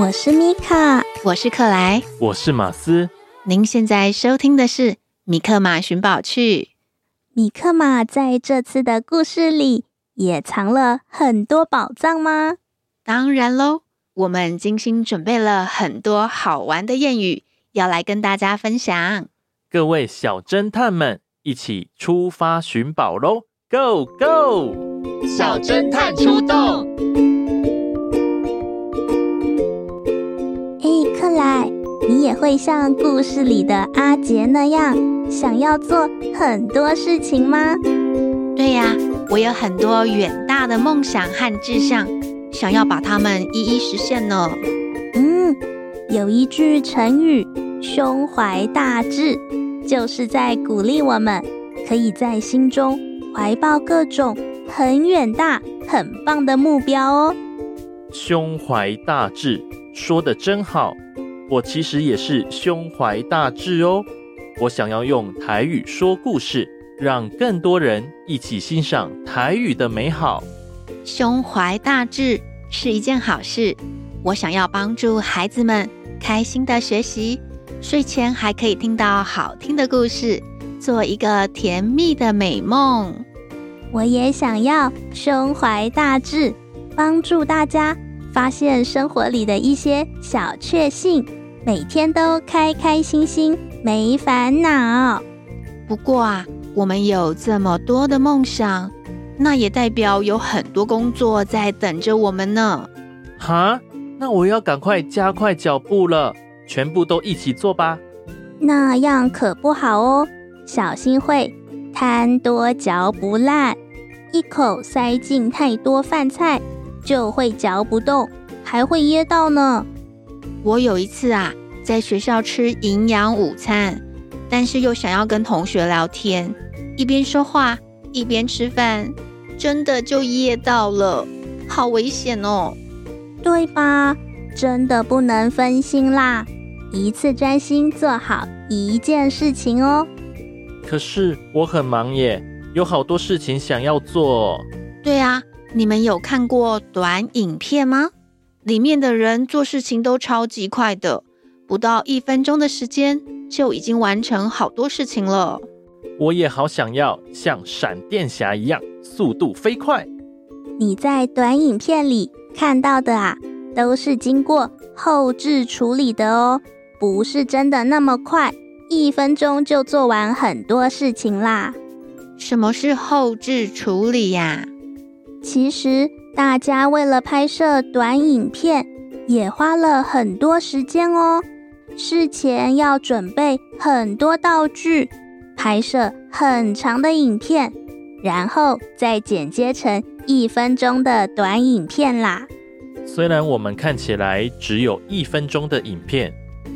我是米卡，我是克莱，我是马斯。您现在收听的是《米克马寻宝趣》。米克马在这次的故事里也藏了很多宝藏吗？当然喽，我们精心准备了很多好玩的谚语，要来跟大家分享。各位小侦探们，一起出发寻宝喽！Go Go！小侦探出动。你也会像故事里的阿杰那样，想要做很多事情吗？对呀，我有很多远大的梦想和志向，想要把它们一一实现呢。嗯，有一句成语“胸怀大志”，就是在鼓励我们可以在心中怀抱各种很远大、很棒的目标哦。胸怀大志，说的真好。我其实也是胸怀大志哦，我想要用台语说故事，让更多人一起欣赏台语的美好。胸怀大志是一件好事，我想要帮助孩子们开心的学习，睡前还可以听到好听的故事，做一个甜蜜的美梦。我也想要胸怀大志，帮助大家发现生活里的一些小确幸。每天都开开心心，没烦恼。不过啊，我们有这么多的梦想，那也代表有很多工作在等着我们呢。哈，那我要赶快加快脚步了，全部都一起做吧。那样可不好哦，小心会贪多嚼不烂，一口塞进太多饭菜，就会嚼不动，还会噎到呢。我有一次啊，在学校吃营养午餐，但是又想要跟同学聊天，一边说话一边吃饭，真的就噎到了，好危险哦，对吧？真的不能分心啦，一次专心做好一件事情哦。可是我很忙耶，有好多事情想要做。对啊，你们有看过短影片吗？里面的人做事情都超级快的，不到一分钟的时间就已经完成好多事情了。我也好想要像闪电侠一样速度飞快。你在短影片里看到的啊，都是经过后置处理的哦，不是真的那么快，一分钟就做完很多事情啦。什么是后置处理呀？其实。大家为了拍摄短影片，也花了很多时间哦。事前要准备很多道具，拍摄很长的影片，然后再剪接成一分钟的短影片啦。虽然我们看起来只有一分钟的影片，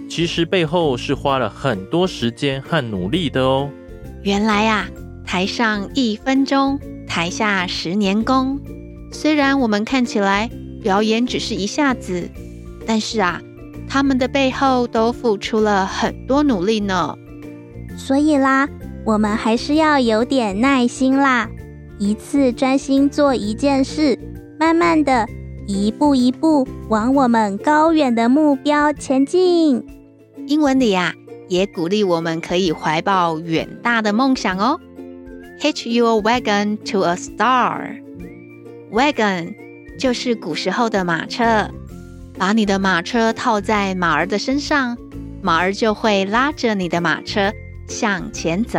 其实背后是花了很多时间和努力的哦。原来啊，台上一分钟，台下十年功。虽然我们看起来表演只是一下子，但是啊，他们的背后都付出了很多努力呢。所以啦，我们还是要有点耐心啦，一次专心做一件事，慢慢的，一步一步往我们高远的目标前进。英文里啊，也鼓励我们可以怀抱远大的梦想哦。Hitch your wagon to a star. Wagon 就是古时候的马车，把你的马车套在马儿的身上，马儿就会拉着你的马车向前走。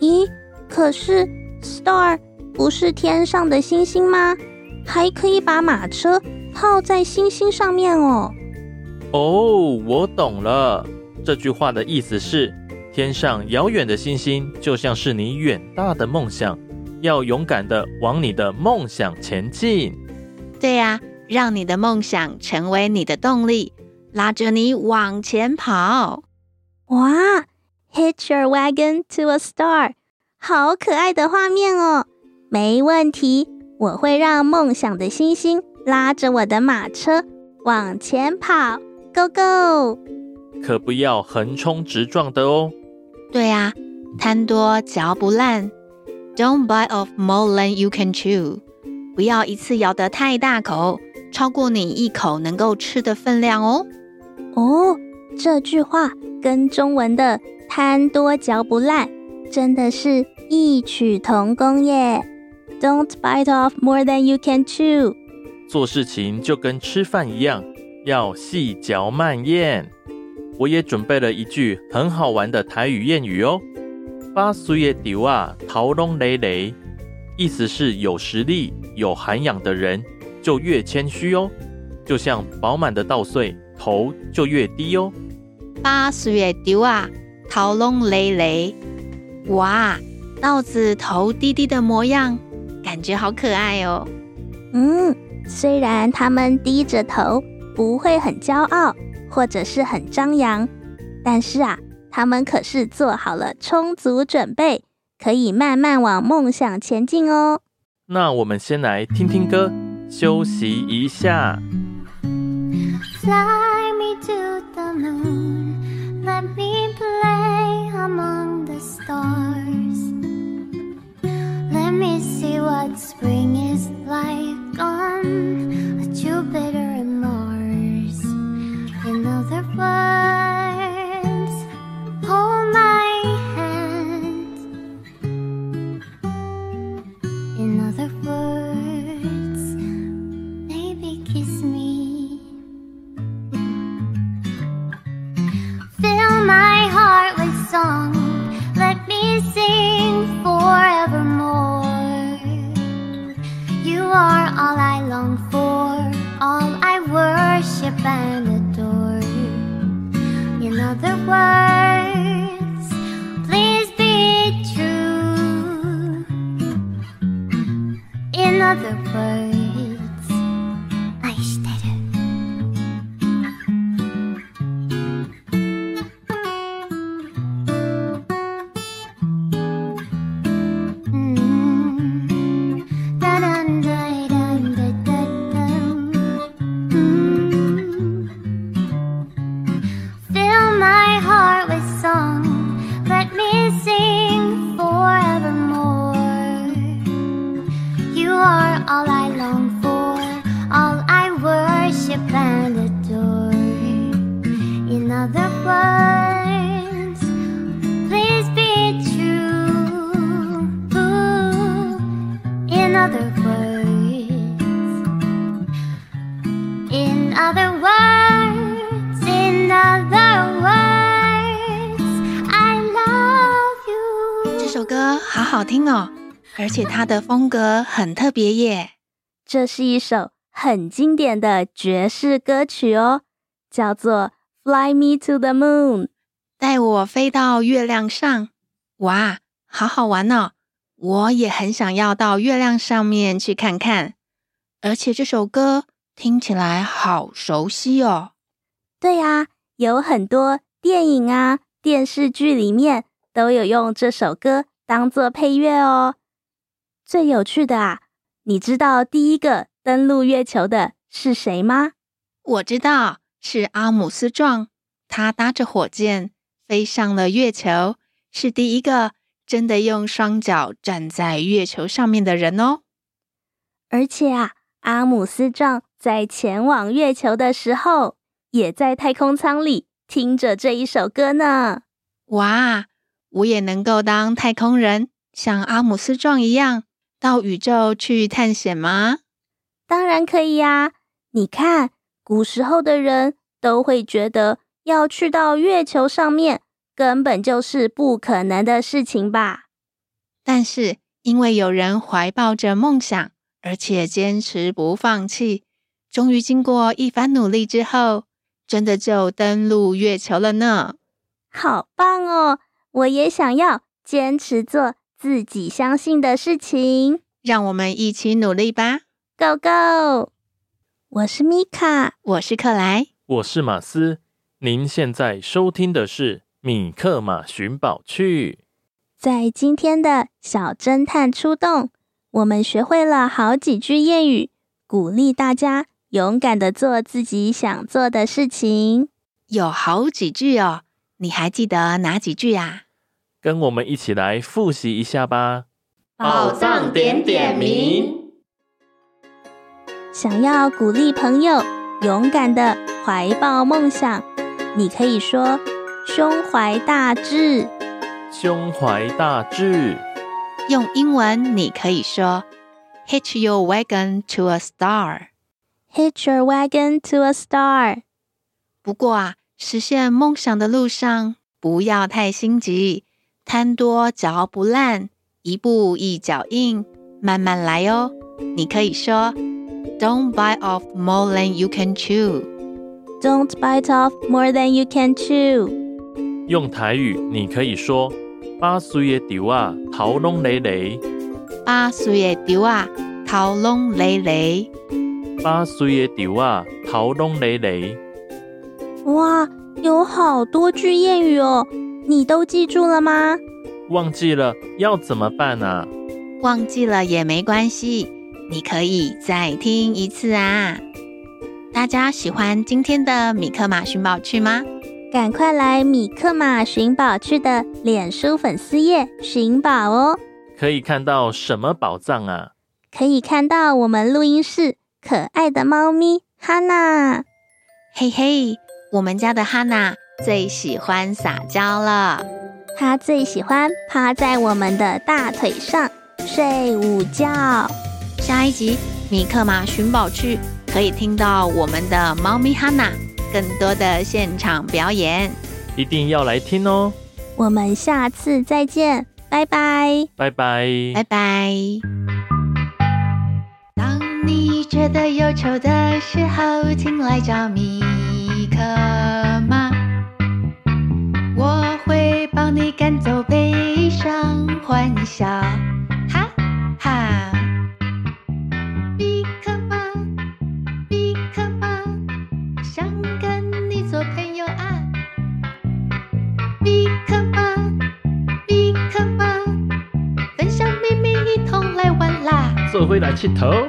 咦，可是 star 不是天上的星星吗？还可以把马车套在星星上面哦。哦，我懂了，这句话的意思是。天上遥远的星星，就像是你远大的梦想，要勇敢的往你的梦想前进。对呀，让你的梦想成为你的动力，拉着你往前跑。哇，Hitch your wagon to a star，好可爱的画面哦！没问题，我会让梦想的星星拉着我的马车往前跑，Go Go！可不要横冲直撞的哦。对啊，贪多嚼不烂，Don't bite off more than you can chew。不要一次咬得太大口，超过你一口能够吃的分量哦。哦，这句话跟中文的“贪多嚼不烂”真的是异曲同工耶。Don't bite off more than you can chew。做事情就跟吃饭一样，要细嚼慢咽。我也准备了一句很好玩的台语谚语哦，八岁的稻啊，头拢累累，意思是有实力、有涵养的人就越谦虚哦，就像饱满的稻穗，头就越低哦。八岁的稻啊，头拢累累，哇，稻子头低低的模样，感觉好可爱哦。嗯，虽然他们低着头，不会很骄傲。或者是很张扬，但是啊，他们可是做好了充足准备，可以慢慢往梦想前进哦。那我们先来听听歌，休息一下。Fly me to the moon, let me play among the stars. Let me see what spring is like on another word. other words. 愛してるうんだらんだいらんだだだうん mm. mm. Fill my heart with song. Let me sing. Oh, 而且它的风格很特别耶。这是一首很经典的爵士歌曲哦，叫做《Fly Me to the Moon》，带我飞到月亮上。哇，好好玩哦！我也很想要到月亮上面去看看。而且这首歌听起来好熟悉哦。对啊，有很多电影啊、电视剧里面都有用这首歌。当做配乐哦。最有趣的啊，你知道第一个登陆月球的是谁吗？我知道是阿姆斯壮，他搭着火箭飞上了月球，是第一个真的用双脚站在月球上面的人哦。而且啊，阿姆斯壮在前往月球的时候，也在太空舱里听着这一首歌呢。哇，我也能够当太空人，像阿姆斯壮一样到宇宙去探险吗？当然可以呀！你看，古时候的人都会觉得要去到月球上面，根本就是不可能的事情吧？但是因为有人怀抱着梦想，而且坚持不放弃，终于经过一番努力之后，真的就登陆月球了呢！好棒哦！我也想要坚持做自己相信的事情。让我们一起努力吧！Go go！我是米卡，我是克莱，我是马斯。您现在收听的是《米克马寻宝趣》。在今天的小侦探出动，我们学会了好几句谚语，鼓励大家勇敢的做自己想做的事情。有好几句哦，你还记得哪几句啊？跟我们一起来复习一下吧。宝藏点点名。想要鼓励朋友勇敢的怀抱梦想，你可以说胸怀大志。胸怀大志。用英文你可以说 Hitch your wagon to a star。Hitch your wagon to a star。不过啊，实现梦想的路上不要太心急，贪多嚼不烂，一步一脚印，慢慢来哦。你可以说。Don't bite off more than you can chew. Don't bite off more than you can chew. 用台语，你可以说：八岁的丢啊，头拢累累；八岁的丢啊，头拢累累；八岁的丢啊，头拢累累。哇，有好多句谚语哦，你都记住了吗？忘记了要怎么办啊？忘记了也没关系。你可以再听一次啊！大家喜欢今天的米克马寻宝趣吗？赶快来米克马寻宝趣的脸书粉丝页寻宝哦！可以看到什么宝藏啊？可以看到我们录音室可爱的猫咪哈娜。嘿嘿，我们家的哈娜最喜欢撒娇了，她最喜欢趴在我们的大腿上睡午觉。下一集米克马寻宝趣可以听到我们的猫咪哈娜更多的现场表演，一定要来听哦！我们下次再见，拜拜，拜拜，拜拜。当你觉得忧愁的时候，请来找米特吗，我会帮你赶走悲伤、欢笑。哈哈，比克马，比克马，想跟你做朋友啊。比克马，比克马，分享秘密，一同来玩啦。做回来，起头。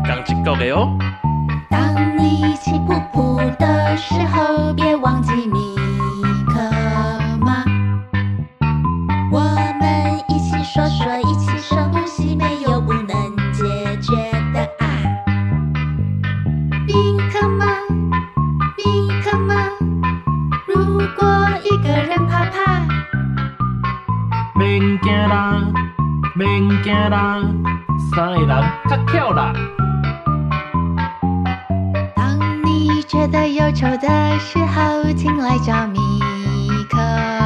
刚起够的哦。当你气噗噗的时候，别忘记米克马。我们一起说说，一起深呼吸，没有不能解决的啊。米克马，米克马，如果一个人怕怕，免惊啦，免惊啦。三个人较巧啦。觉得忧愁的时候，请来找米可。